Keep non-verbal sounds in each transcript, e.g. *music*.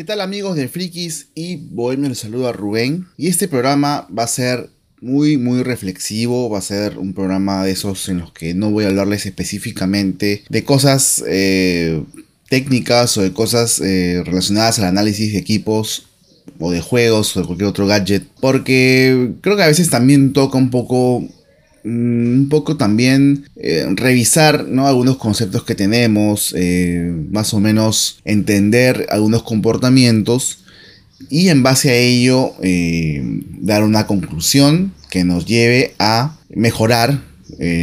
¿Qué tal amigos de Frikis y Bohemio? Les saluda Rubén. Y este programa va a ser muy, muy reflexivo. Va a ser un programa de esos en los que no voy a hablarles específicamente de cosas eh, técnicas o de cosas eh, relacionadas al análisis de equipos o de juegos o de cualquier otro gadget. Porque creo que a veces también toca un poco un poco también eh, revisar ¿no? algunos conceptos que tenemos, eh, más o menos entender algunos comportamientos y en base a ello eh, dar una conclusión que nos lleve a mejorar,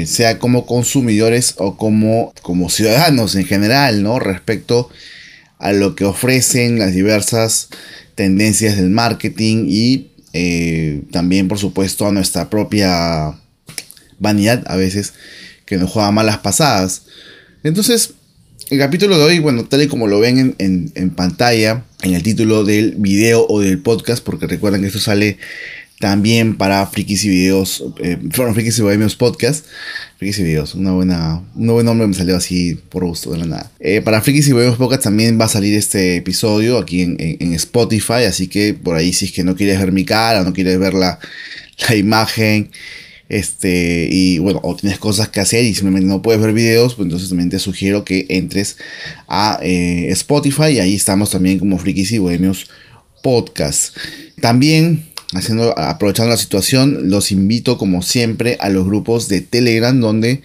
sea como consumidores o como, como ciudadanos en general, ¿no? respecto a lo que ofrecen las diversas tendencias del marketing y también por supuesto a nuestra propia vanidad a veces que nos juega malas pasadas. Entonces, el capítulo de hoy, bueno, tal y como lo ven en, pantalla, en el título del video o del podcast, porque recuerden que esto sale también para Frikis y Videos, eh, Frikis y Bohemios Podcast. Frikis y Videos, una buena, un buen nombre me salió así por gusto de la nada. Eh, para Frikis y Bohemios Podcast también va a salir este episodio aquí en, en, Spotify, así que por ahí si es que no quieres ver mi cara, no quieres ver la, la imagen este, y bueno, o tienes cosas que hacer y simplemente no puedes ver videos, pues entonces también te sugiero que entres a eh, Spotify y ahí estamos también como Frikis y Bohemios Podcast. También, haciendo, aprovechando la situación, los invito como siempre a los grupos de Telegram donde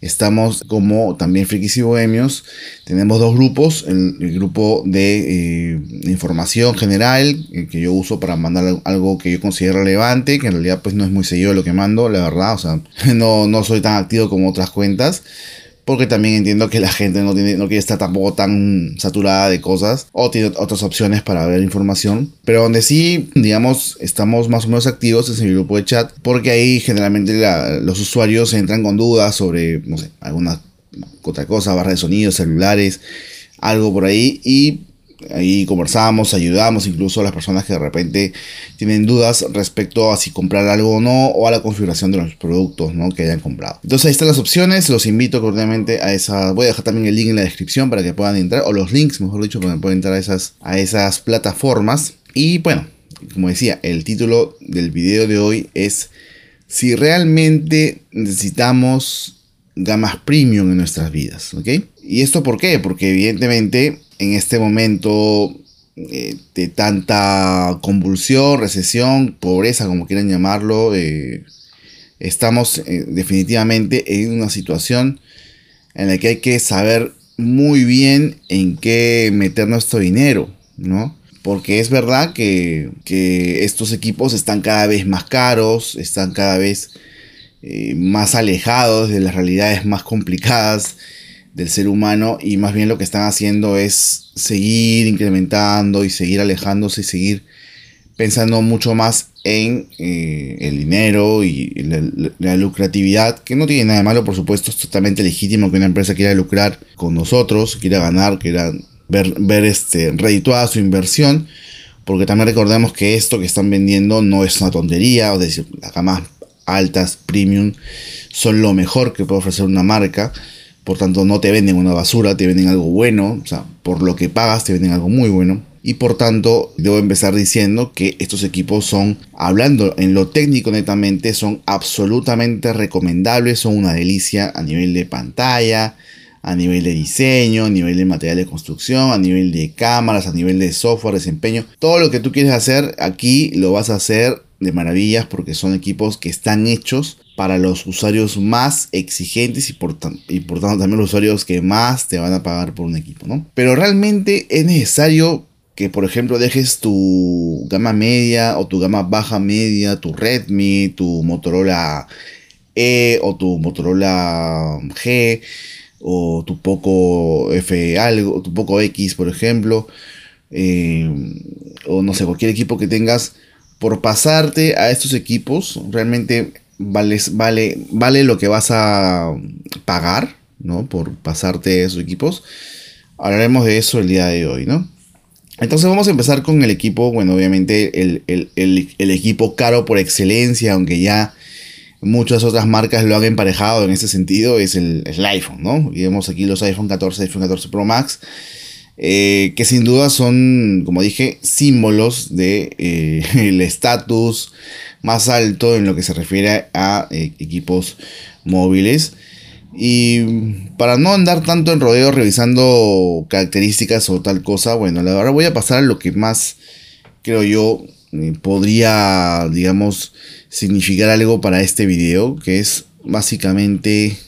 Estamos como también Frikis y Bohemios. Tenemos dos grupos. El, grupo de eh, información general que yo uso para mandar algo que yo considero relevante. Que en realidad pues no es muy seguido lo que mando, la verdad. O sea, *laughs* no, no soy tan activo como otras cuentas porque también entiendo que la gente no, tiene, no quiere estar tampoco tan saturada de cosas o tiene otras opciones para ver información. Pero donde sí, digamos, estamos más o menos activos es en el grupo de chat, porque ahí generalmente los usuarios entran con dudas sobre, no sé, alguna otra cosa, barra de sonido, celulares, algo por ahí y Ahí conversamos, ayudamos incluso a las personas que de repente tienen dudas respecto a si comprar algo o no o a la configuración de los productos ¿no? que hayan comprado. Entonces ahí están las opciones, los invito cordialmente a esa, voy a dejar también el link en la descripción para que puedan entrar, o los links mejor dicho, para que puedan entrar a esas, a esas plataformas. Y bueno, como decía, el título del video de hoy es si realmente necesitamos gamas premium en nuestras vidas, ¿ok? ¿Y esto por qué? Porque evidentemente en este momento eh, de tanta convulsión, recesión, pobreza, como quieran llamarlo, eh, estamos eh, definitivamente en una situación en la que hay que saber muy bien en qué meter nuestro dinero, ¿no? Porque es verdad que, que estos equipos están cada vez más caros, están cada vez más alejados de las realidades más complicadas del ser humano y más bien lo que están haciendo es seguir incrementando y seguir alejándose y seguir pensando mucho más en eh, el dinero y la, lucratividad, que no tiene nada de malo, por supuesto, es totalmente legítimo que una empresa quiera lucrar con nosotros, quiera ganar, quiera ver, ver este, redituada su inversión, porque también recordemos que esto que están vendiendo no es una tontería, o decir, las gamas altas, premium, son lo mejor que puede ofrecer una marca. Por tanto, no te venden una basura, te venden algo bueno. O sea, por lo que pagas, te venden algo muy bueno. Y por tanto, debo empezar diciendo que estos equipos son, hablando en lo técnico netamente, son absolutamente recomendables, son una delicia a nivel de pantalla, a nivel de diseño, a nivel de material de construcción, a nivel de cámaras, a nivel de software, desempeño. Todo lo que tú quieres hacer aquí lo vas a hacer de maravillas porque son equipos que están hechos para los usuarios más exigentes y por, y tanto también los usuarios que más te van a pagar por un equipo, ¿no? Pero realmente es necesario que por ejemplo dejes tu gama media o tu gama baja media, tu Redmi, tu Motorola E o tu Motorola G o tu Poco F algo, tu Poco X por ejemplo, eh, o no sé, cualquier equipo que tengas, por pasarte a estos equipos, realmente vale, vale, lo que vas a pagar, ¿no? Por pasarte esos equipos. Hablaremos de eso el día de hoy, ¿no? Entonces vamos a empezar con el equipo, bueno, obviamente el, equipo caro por excelencia, aunque ya muchas otras marcas lo han emparejado en ese sentido, es el, iPhone, ¿no? Y vemos aquí los iPhone 14, iPhone 14 Pro Max. Eh, que sin duda son, como dije, símbolos de eh, *laughs* estatus más alto en lo que se refiere a eh, equipos móviles. Y para no andar tanto en rodeo revisando características o tal cosa, bueno, la verdad voy a pasar a lo que más creo yo podría, digamos, significar algo para este video, que es básicamente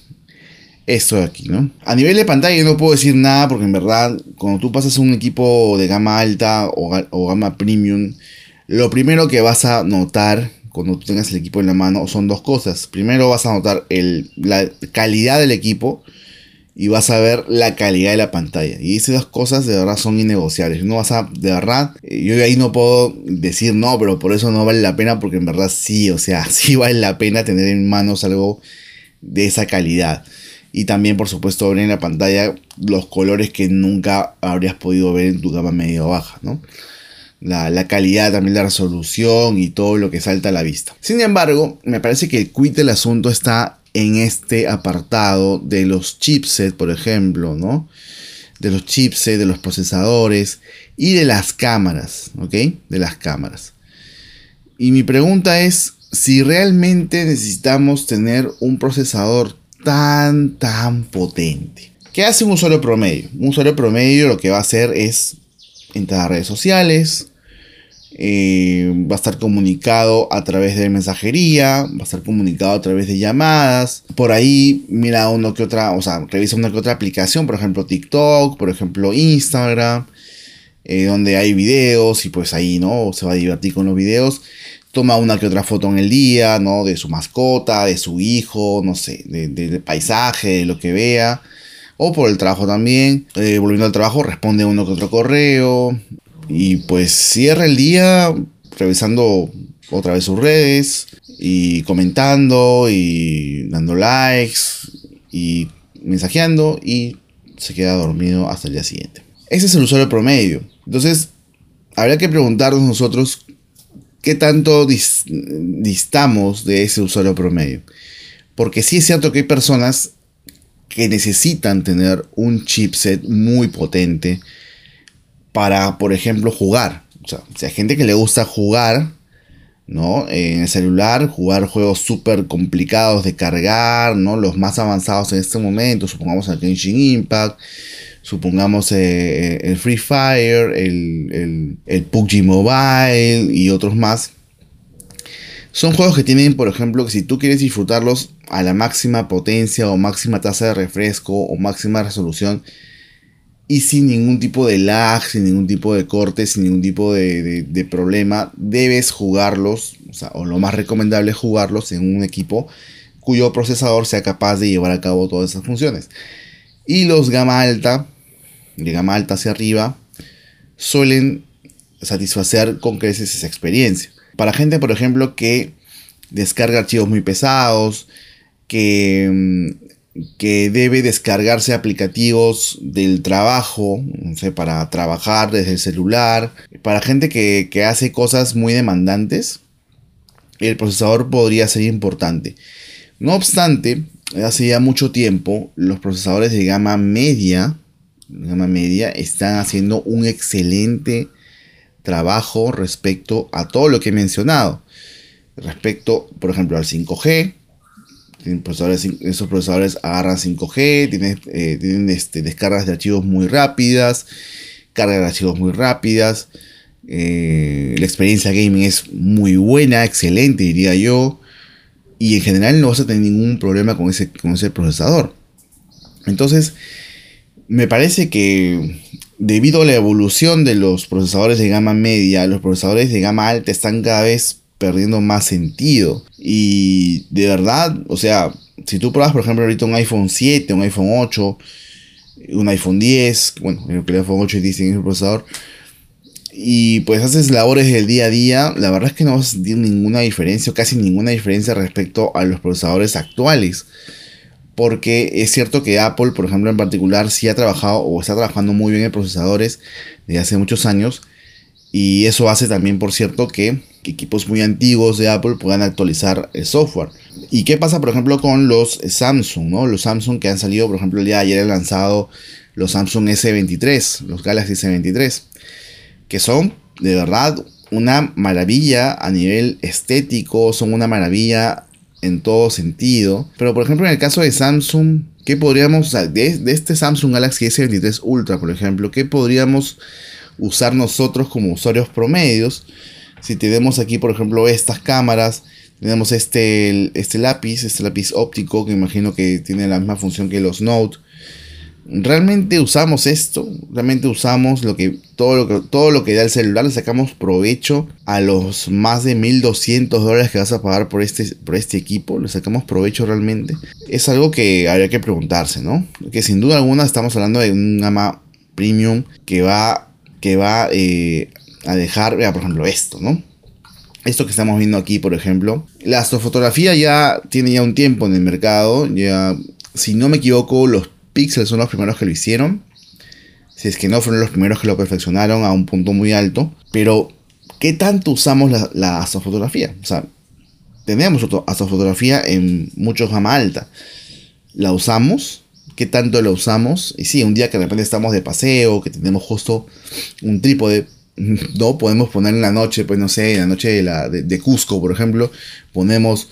esto de aquí, ¿no? A nivel de pantalla no puedo decir nada porque en verdad cuando tú pasas un equipo de gama alta o, gama premium, lo primero que vas a notar cuando tú tengas el equipo en la mano son dos cosas. Primero vas a notar la calidad del equipo y vas a ver la calidad de la pantalla. Y esas dos cosas de verdad son innegociables. No vas a, de verdad, eh, yo ahí no puedo decir no, pero por eso no vale la pena porque en verdad sí, o sea, *laughs* sí vale la pena tener en manos algo de esa calidad. Y también, por supuesto, ver en la pantalla los colores que nunca habrías podido ver en tu gama media o baja, ¿no? La, calidad, también la resolución y todo lo que salta a la vista. Sin embargo, me parece que el quid del asunto está en este apartado de los chipsets, por ejemplo, ¿no? De los chipsets, de los procesadores y de las cámaras, ¿ok? De las cámaras. Y mi pregunta es si realmente necesitamos tener un procesador tan, tan potente. ¿Qué hace un usuario promedio? Un usuario promedio lo que va a hacer es entrar a redes sociales, eh, va a estar comunicado a través de mensajería, va a estar comunicado a través de llamadas. Por ahí mira uno que otra, o sea, revisa una que otra aplicación, por ejemplo TikTok, por ejemplo Instagram, eh, donde hay videos y pues ahí, ¿no? Se va a divertir con los videos toma una que otra foto en el día, ¿no? De su mascota, de su hijo, no sé, del paisaje, de lo que vea. O por el trabajo también. Eh, volviendo al trabajo, responde uno que otro correo. Y pues cierra el día revisando otra vez sus redes y comentando y dando likes y mensajeando y se queda dormido hasta el día siguiente. Ese es el usuario promedio. Entonces, habría que preguntarnos nosotros qué tanto distamos de ese usuario promedio. Porque sí es cierto que hay personas que necesitan tener un chipset muy potente para, por ejemplo, jugar. O sea, si hay gente que le gusta jugar, ¿no? En el celular, jugar juegos súper complicados de cargar, ¿no? Los más avanzados en este momento, supongamos el Genshin Impact, supongamos eh, eh, el Free Fire, el, el, PUBG Mobile y otros más. Son juegos que tienen, por ejemplo, que si tú quieres disfrutarlos a la máxima potencia o máxima tasa de refresco o máxima resolución y sin ningún tipo de lag, sin ningún tipo de corte, sin ningún tipo de, de problema, debes jugarlos, o, o lo más recomendable es jugarlos en un equipo cuyo procesador sea capaz de llevar a cabo todas esas funciones. Y los gama alta de gama alta hacia arriba, suelen satisfacer con creces esa experiencia. Para gente, por ejemplo, que descarga archivos muy pesados, que, mm, que debe descargarse aplicativos del trabajo, no sé, para trabajar desde el celular, para gente que, que hace cosas muy demandantes, el procesador podría ser importante. No obstante, hace ya mucho tiempo, los procesadores de gama media gama media, están haciendo un excelente trabajo respecto a todo lo que he mencionado. Respecto, por ejemplo, al 5G. esos procesadores agarran 5G, tienen, eh, tienen este, descargas de archivos muy rápidas, carga de archivos muy rápidas. Eh, la experiencia gaming es muy buena, excelente, diría yo. Y en general no vas a tener ningún problema con ese, con ese procesador. Entonces, me parece que debido a la evolución de los procesadores de gama media, los procesadores de gama alta están cada vez perdiendo más sentido. Y de verdad, o sea, si tú pruebas, por ejemplo, ahorita un iPhone 7, un iPhone 8, un iPhone 10, bueno, creo que el iPhone 8 dice el procesador, y pues haces labores del día a día, la verdad es que no vas a sentir ninguna diferencia, o casi ninguna diferencia respecto a los procesadores actuales porque es cierto que Apple, por ejemplo, en particular, sí ha trabajado o está trabajando muy bien en procesadores desde hace muchos años. Y eso hace también, por cierto, que, equipos muy antiguos de Apple puedan actualizar el software. ¿Y qué pasa, por ejemplo, con los Samsung? ¿no? Los Samsung que han salido, por ejemplo, el día de ayer han lanzado los Samsung S23, los Galaxy S23, que son de verdad una maravilla a nivel estético, son una maravilla en todo sentido. Pero por ejemplo en el caso de Samsung, ¿qué podríamos, de, de este Samsung Galaxy S23 Ultra, por ejemplo, qué podríamos usar nosotros como usuarios promedios? Si tenemos aquí, por ejemplo, estas cámaras, tenemos este, este lápiz, este lápiz óptico que imagino que tiene la misma función que los Note realmente usamos esto, realmente usamos lo que todo lo que todo lo que da el celular, le sacamos provecho a los más de 1200 dólares que vas a pagar por este por este equipo, le sacamos provecho realmente. Es algo que habría que preguntarse, ¿no? Que sin duda alguna estamos hablando de un gama premium que va que va eh, a dejar, vea, por ejemplo, esto, ¿no? Esto que estamos viendo aquí, por ejemplo, la astrofotografía ya tiene ya un tiempo en el mercado, ya si no me equivoco, los Pixel son los primeros que lo hicieron. Si es que no fueron los primeros que lo perfeccionaron a un punto muy alto. Pero, ¿qué tanto usamos la, astrofotografía? O sea, tenemos astrofotografía en mucho gama alta. ¿La usamos? ¿Qué tanto la usamos? Y sí, un día que de repente estamos de paseo, que tenemos justo un trípode, *laughs* no podemos poner en la noche, pues no sé, en la noche de, la, de Cusco, por ejemplo, ponemos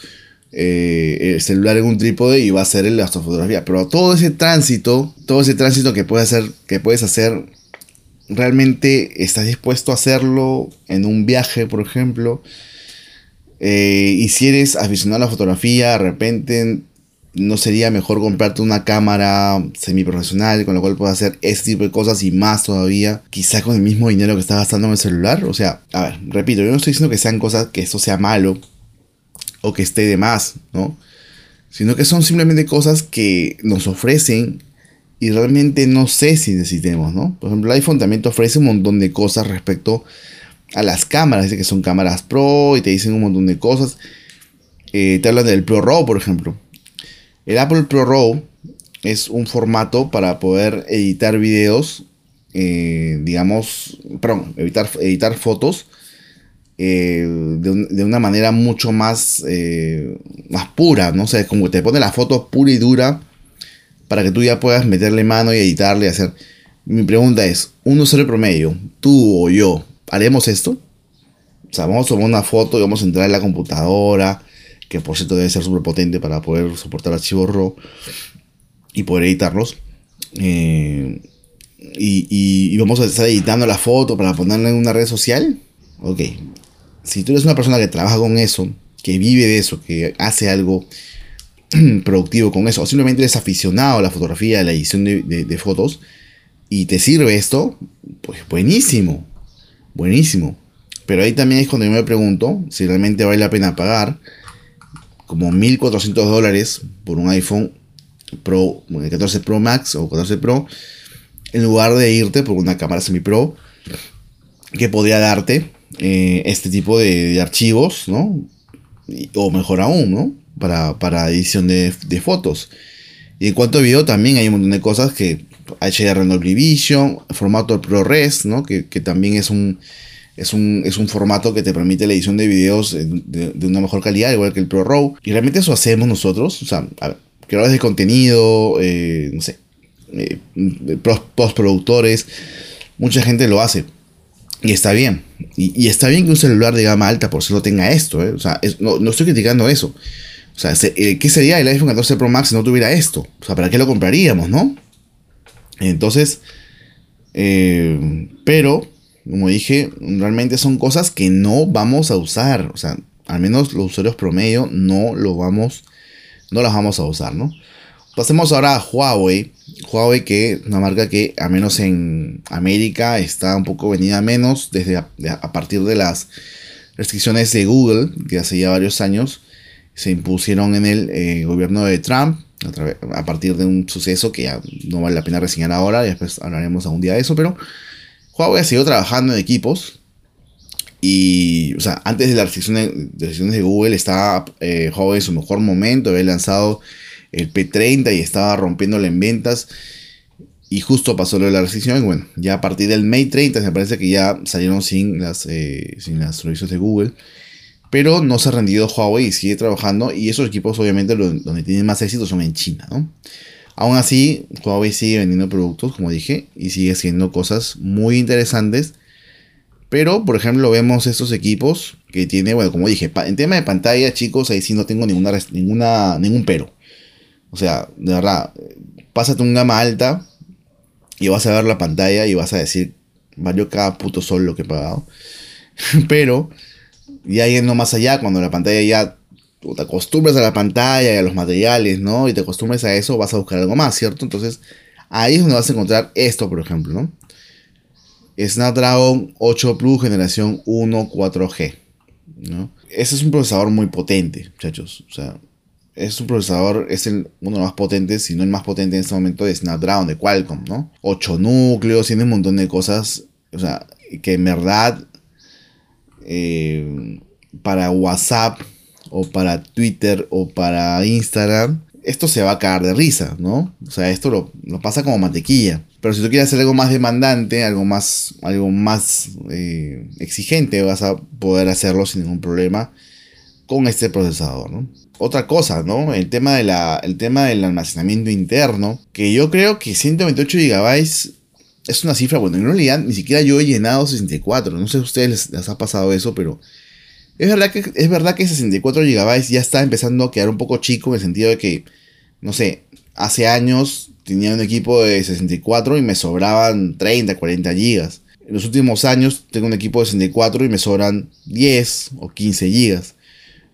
eh, el celular en un trípode y va a ser la astrofotografía. Pero todo ese tránsito, todo ese tránsito que puedes hacer, que puedes hacer, realmente estás dispuesto a hacerlo en un viaje, por ejemplo. Eh, y si eres aficionado a la fotografía, de repente no sería mejor comprarte una cámara semiprofesional con la cual puedas hacer ese tipo de cosas y más todavía, quizá con el mismo dinero que estás gastando en el celular. O sea, a ver, repito, yo no estoy diciendo que sean cosas que esto sea malo, o que esté de más, ¿no? Sino que son simplemente cosas que nos ofrecen y realmente no sé si necesitemos, ¿no? Por ejemplo, el iPhone también te ofrece un montón de cosas respecto a las cámaras, dice que son cámaras Pro y te dicen un montón de cosas. Eh, te hablan del Pro RAW, por ejemplo. El Apple Pro RAW es un formato para poder editar videos, eh, digamos, perdón, editar, editar fotos eh, de, una manera mucho más, eh, más pura, ¿no? sé, como te pone la foto pura y dura para que tú ya puedas meterle mano y editarle y hacer. Mi pregunta es, un usuario promedio, tú o yo, ¿haremos esto? O sea, vamos a tomar una foto y vamos a entrar en la computadora, que por cierto debe ser súper potente para poder soportar archivos RAW y poder editarlos. Eh, y, y, vamos a estar editando la foto para ponerla en una red social. Ok, si tú eres una persona que trabaja con eso, que vive de eso, que hace algo *clears throat* productivo con eso, o simplemente eres aficionado a la fotografía, a la edición de, fotos, y te sirve esto, pues buenísimo, buenísimo. Pero ahí también es cuando yo me pregunto si realmente vale la pena pagar como 1.400 dólares por un iPhone Pro, 14 Pro Max o 14 Pro, en lugar de irte por una cámara semi pro que podría darte eh, este tipo de, archivos, ¿no? O mejor aún, ¿no? Para, para edición de, fotos. Y en cuanto a video también hay un montón de cosas que HDR Dolby Vision, formato ProRes, ¿no? Que, también es un, es un, es un formato que te permite la edición de videos de, una mejor calidad, igual que el ProRAW. Y realmente eso hacemos nosotros, o sea, creadores de contenido, eh, no sé, eh, postproductores, mucha gente lo hace. Y está bien. Y, está bien que un celular de gama alta por lo tenga esto. ¿eh? O sea, no, estoy criticando eso. O sea, eh, ¿qué sería el iPhone 14 Pro Max si no tuviera esto? O sea, ¿para qué lo compraríamos, no? Entonces, eh, pero, como dije, realmente son cosas que no vamos a usar. O sea, al menos los usuarios promedio no lo vamos, no las vamos a usar, ¿no? Pasemos ahora a Huawei. Huawei que es una marca que al menos en América está un poco venida menos desde a, partir de las restricciones de Google que hace ya varios años se impusieron en el eh, gobierno de Trump a, partir de un suceso que ya no vale la pena reseñar ahora y después hablaremos algún día de eso pero Huawei ha seguido trabajando en equipos y o sea antes de las restricciones de, Google estaba eh, Huawei en su mejor momento había lanzado el P30 y estaba rompiéndole en ventas. Y justo pasó lo de la restricción. bueno, ya a partir del May 30 me parece que ya salieron sin las, eh, sin las servicios de Google. Pero no se ha rendido Huawei y sigue trabajando. Y esos equipos, obviamente, donde tienen más éxito son en China, Aún así, Huawei sigue vendiendo productos, como dije, y sigue haciendo cosas muy interesantes. Pero, por ejemplo, vemos estos equipos que tiene, bueno, como dije, en tema de pantalla, chicos, ahí sí no tengo ninguna, ninguna, ningún pero. O sea, de verdad, pásate un gama alta y vas a ver la pantalla y vas a decir, valió cada puto sol lo que he pagado. *laughs* pero, ya yendo más allá, cuando la pantalla ya te acostumbras a la pantalla y a los materiales, ¿no? Y te acostumbras a eso, vas a buscar algo más, ¿cierto? Entonces, ahí es donde vas a encontrar esto, por ejemplo, ¿no? Snapdragon 8 Plus generación 1 4G, ¿no? Ese es un procesador muy potente, muchachos. O sea, es un procesador, es el, uno de los más potentes, si no el más potente en este momento de Snapdragon, de Qualcomm, ¿no? 8 núcleos, tiene un montón de cosas, o sea, que en verdad eh, para WhatsApp o para Twitter o para Instagram, esto se va a caer de risa, ¿no? O sea, esto lo, pasa como mantequilla. Pero si tú quieres hacer algo más demandante, algo más, algo más eh, exigente, vas a poder hacerlo sin ningún problema con este procesador, ¿no? Otra cosa, ¿no? El tema, de el tema del almacenamiento interno, que yo creo que 128 GB es una cifra, bueno, en realidad ni siquiera yo he llenado 64, no sé si a ustedes les ha pasado eso, pero es verdad que, es verdad que 64 GB ya está empezando a quedar un poco chico en el sentido de que, no sé, hace años tenía un equipo de 64 y me sobraban 30, 40 GB. En los últimos años tengo un equipo de 64 y me sobran 10 o 15 GB.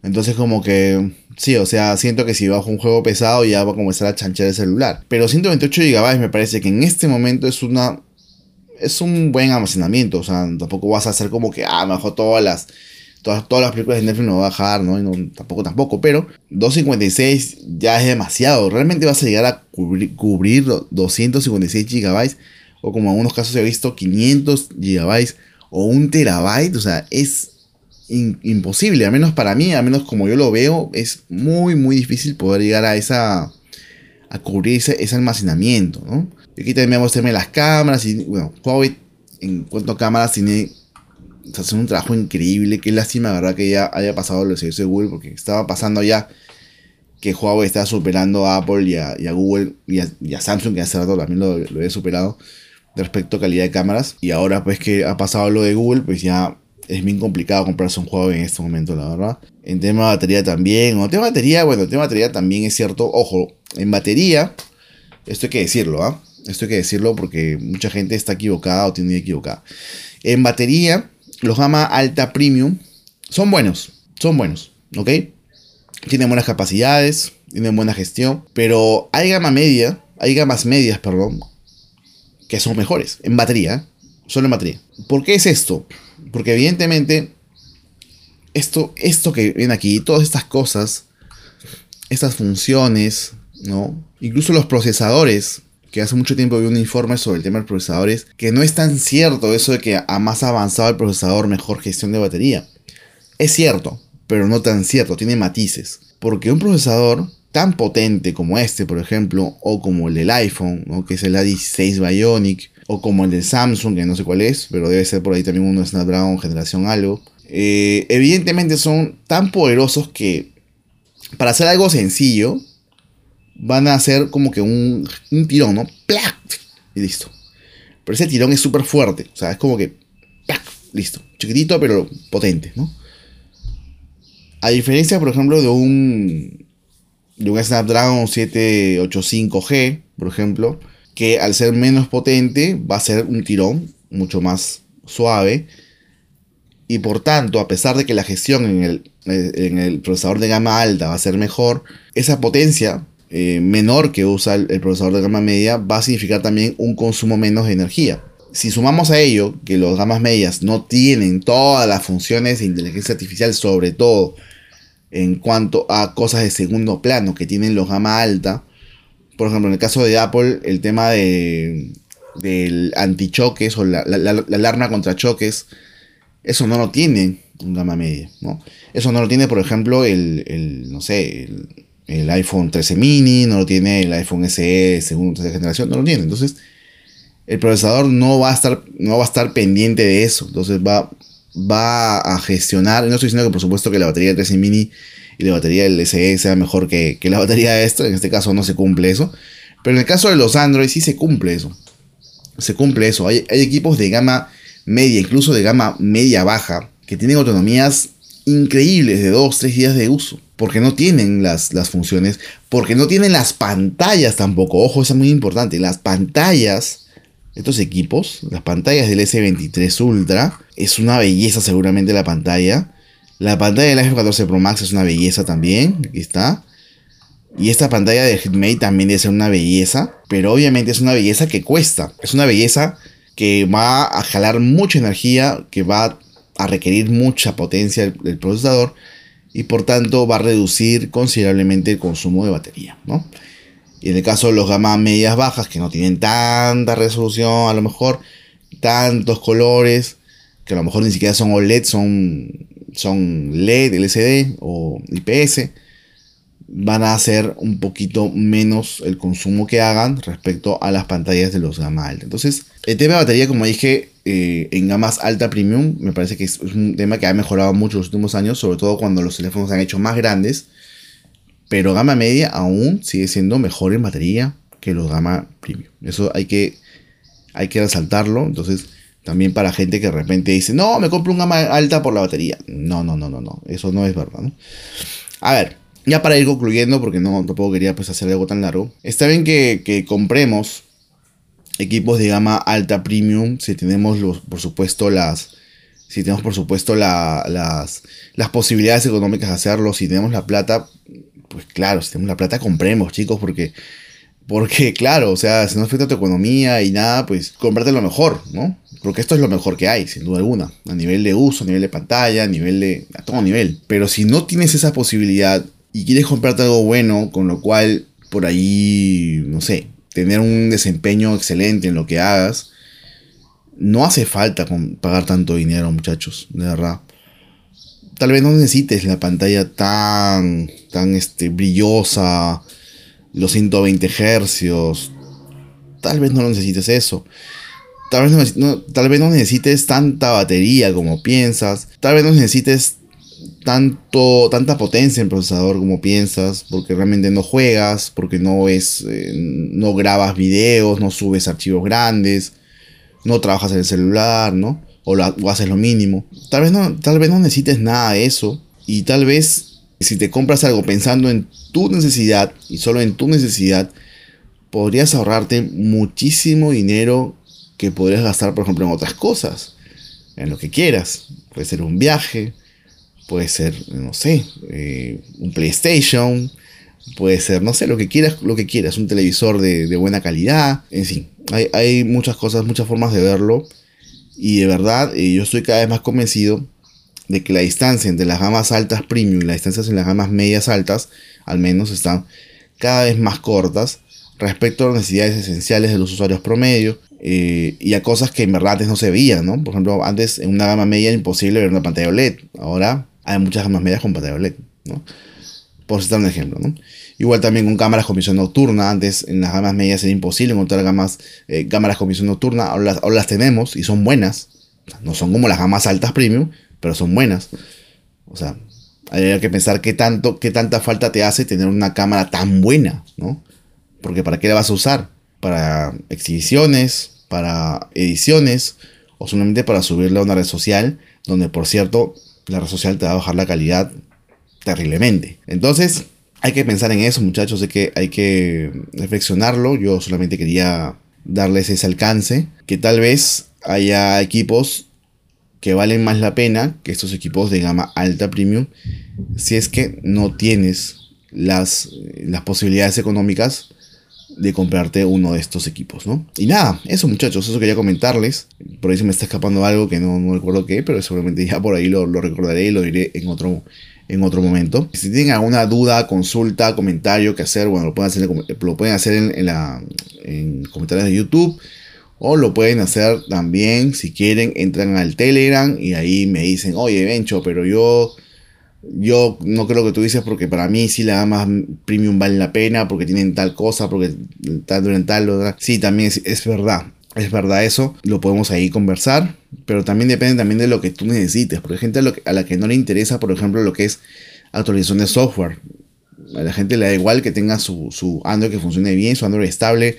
Entonces como que, sí, o sea, siento que si bajo un juego pesado ya va a comenzar a chanchar el celular. Pero 128 GB me parece que en este momento es una... Es un buen almacenamiento, o sea, tampoco vas a hacer como que, ah, me bajo todas las Todas, las películas de Netflix no va a bajar, ¿no? Tampoco, tampoco. Pero 256 ya es demasiado. Realmente vas a llegar a cubrir, 256 gigabytes. O como en algunos casos he visto 500 gigabytes o un terabyte. O sea, es imposible. Al menos para mí, al menos como yo lo veo, es muy, muy difícil poder llegar a esa. a cubrir ese, almacenamiento, ¿no? Aquí también vamos a tener las cámaras. Y bueno, Huawei en cuanto a cámaras tiene hacen un trabajo increíble. Qué lástima, verdad, que ya haya pasado los servicios de Google, porque estaba pasando ya que Huawei estaba superando a Apple y a, Google y a, Samsung, que hace rato también lo, lo había superado respecto a calidad de cámaras. Y ahora, pues que ha pasado lo de Google, pues ya es bien complicado comprarse un Huawei en este momento, la verdad. En tema de batería también. O tema de batería, bueno, el tema de batería también es cierto. Ojo, en batería, esto hay que decirlo, ¿ah? Esto hay que decirlo porque mucha gente está equivocada o tiene equivocada. En batería, los gama alta premium son buenos, son buenos, ¿ok? Tienen buenas capacidades, tienen buena gestión, pero hay gama media, hay gamas medias, perdón, que son mejores en batería, solo en batería. ¿Por qué es esto? Porque evidentemente esto, esto que ven aquí, todas estas cosas, estas funciones, ¿no? Incluso los procesadores que hace mucho tiempo vi un informe sobre el tema de procesadores, que no es tan cierto eso de que a más avanzado el procesador, mejor gestión de batería. Es cierto, pero no tan cierto, tiene matices. Porque un procesador tan potente como este, por ejemplo, o como el del iPhone, que es el A16 Bionic, o como el del Samsung, que no sé cuál es, pero debe ser por ahí también uno de Snapdragon generación algo, eh, evidentemente son tan poderosos que para hacer algo sencillo, van a hacer como que un, tirón, ¿no? ¡Plac! Y listo. Pero ese tirón es súper fuerte. O sea, es como que. ¡Plac! Listo. Chiquitito, pero potente, ¿no? A diferencia, por ejemplo, de un. De un Snapdragon 785G, por ejemplo, que al ser menos potente va a ser un tirón mucho más suave. Y por tanto, a pesar de que la gestión en el, en el procesador de gama alta va a ser mejor, esa potencia eh, menor que usa el, procesador de gama media va a significar también un consumo menos de energía. Si sumamos a ello que los gamas medias no tienen todas las funciones de inteligencia artificial, sobre todo en cuanto a cosas de segundo plano que tienen los gama alta, por ejemplo, en el caso de Apple, el tema de, del antichoques o la, alarma contra choques, eso no lo tiene un gama media, ¿no? Eso no lo tiene, por ejemplo, el, el no sé, el, el iPhone 13 mini, no lo tiene el iPhone SE segunda generación, no lo tiene. Entonces, el procesador no va a estar, no va a estar pendiente de eso. Entonces va, va a gestionar. No estoy diciendo que por supuesto que la batería del 13 mini y la batería del SE sea mejor que, la batería de esto. En este caso no se cumple eso. Pero en el caso de los Android sí se cumple eso. Se cumple eso. Hay, hay equipos de gama media, incluso de gama media baja, que tienen autonomías increíbles de 2, 3 días de uso. Porque no tienen las, las funciones, porque no tienen las pantallas tampoco. Ojo, eso es muy importante. Las pantallas, estos equipos, las pantallas del S23 Ultra, es una belleza seguramente la pantalla. La pantalla del iPhone 14 Pro Max es una belleza también. Aquí está. Y esta pantalla de Hitmate también debe ser una belleza. Pero obviamente es una belleza que cuesta. Es una belleza que va a jalar mucha energía, que va a requerir mucha potencia del, procesador y por tanto va a reducir considerablemente el consumo de batería, ¿no? Y en el caso de los gamas medias bajas que no tienen tanta resolución, a lo mejor tantos colores, que a lo mejor ni siquiera son OLED, son, son LED, LCD o IPS, van a hacer un poquito menos el consumo que hagan respecto a las pantallas de los gama alta. Entonces, el tema de batería, como dije, eh, en gamas alta premium, me parece que es, un tema que ha mejorado mucho los últimos años, sobre todo cuando los teléfonos se han hecho más grandes. Pero gama media aún sigue siendo mejor en batería que los gama premium. Eso hay que, hay que resaltarlo. Entonces, también para gente que de repente dice, no, me compro un gama alta por la batería. No, no, no, no, no. Eso no es verdad. A ver, ya para ir concluyendo, porque no tampoco quería pues, hacer algo tan largo. Está bien que, compremos equipos de gama alta premium si tenemos los, por supuesto las si tenemos por supuesto las, las posibilidades económicas de hacerlo si tenemos la plata pues claro si tenemos la plata compremos chicos porque porque claro o sea si no afecta tu economía y nada pues comprarte lo mejor no porque esto es lo mejor que hay sin duda alguna a nivel de uso a nivel de pantalla a nivel de a todo nivel pero si no tienes esa posibilidad y quieres comprarte algo bueno, con lo cual por ahí, no sé, tener un desempeño excelente en lo que hagas, no hace falta pagar tanto dinero, muchachos, de verdad. Tal vez no necesites la pantalla tan, tan este, brillosa, los 120 hercios. Tal vez no necesites eso. Tal vez no, tal vez no necesites tanta batería como piensas. Tal vez no necesites tanto, tanta potencia en procesador como piensas, porque realmente no juegas, porque no es, eh, no grabas videos, no subes archivos grandes, no trabajas en el celular, ¿no? O, haces lo mínimo. Tal vez, no, tal vez no necesites nada de eso. Y tal vez si te compras algo pensando en tu necesidad y solo en tu necesidad, podrías ahorrarte muchísimo dinero que podrías gastar, por ejemplo, en otras cosas. En lo que quieras. Puede ser un viaje, puede ser, no sé, eh, un PlayStation, puede ser, no sé, lo que quieras, lo que quieras, un televisor de, buena calidad, en fin, hay, muchas cosas, muchas formas de verlo y de verdad eh, yo estoy cada vez más convencido de que la distancia entre las gamas altas premium y las distancias en las gamas medias altas, al menos, están cada vez más cortas respecto a las necesidades esenciales de los usuarios promedio eh, y a cosas que en verdad antes no se veían, ¿no? Por ejemplo, antes en una gama media era imposible ver una pantalla OLED, ahora hay muchas gamas medias con pantalla OLED, ¿no? Por citar un ejemplo, ¿no? Igual también con cámaras con visión nocturna. Antes en las gamas medias era imposible encontrar gamas, eh, cámaras con visión nocturna. Ahora las, tenemos y son buenas. no son como las gamas altas premium, pero son buenas. O sea, hay que pensar qué, tanto, qué tanta falta te hace tener una cámara tan buena, ¿no? Porque ¿para qué la vas a usar? Para exhibiciones, para ediciones o solamente para subirla a una red social, donde por cierto la red social te va a bajar la calidad terriblemente. Entonces, hay que pensar en eso, muchachos, de que hay que reflexionarlo. Yo solamente quería darles ese alcance, que tal vez haya equipos que valen más la pena que estos equipos de gama alta premium si es que no tienes las, las posibilidades económicas de comprarte uno de estos equipos, ¿no? Y nada, eso muchachos, eso quería comentarles. Por ahí se me está escapando algo que no, no recuerdo qué, pero seguramente ya por ahí lo, recordaré y lo diré en otro, en otro momento. Si tienen alguna duda, consulta, comentario que hacer, bueno, lo pueden hacer, lo pueden hacer en, la, en comentarios de YouTube. O lo pueden hacer también, si quieren, entran al Telegram y ahí me dicen, oye, Bencho, pero yo yo no creo que tú dices porque para mí sí la gama premium vale la pena, porque tienen tal cosa, porque tal, duran tal, Sí, también es, verdad. Es verdad eso, lo podemos ahí conversar, pero también depende también de lo que tú necesites, porque hay gente a, la que no le interesa, por ejemplo, lo que es actualización de software. A la gente le da igual que tenga su, su Android que funcione bien, su Android estable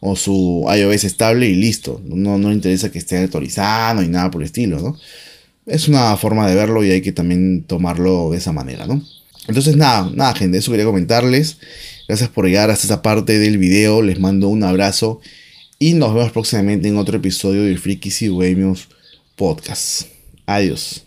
o su iOS estable y listo. No, no interesa que esté actualizado y nada por el estilo, ¿no? Es una forma de verlo y hay que también tomarlo de esa manera, ¿no? Entonces nada, nada gente, eso quería comentarles. Gracias por llegar hasta esta parte del video. Les mando un abrazo y nos vemos próximamente en otro episodio del Frikis y Bohemios Podcast. Adiós.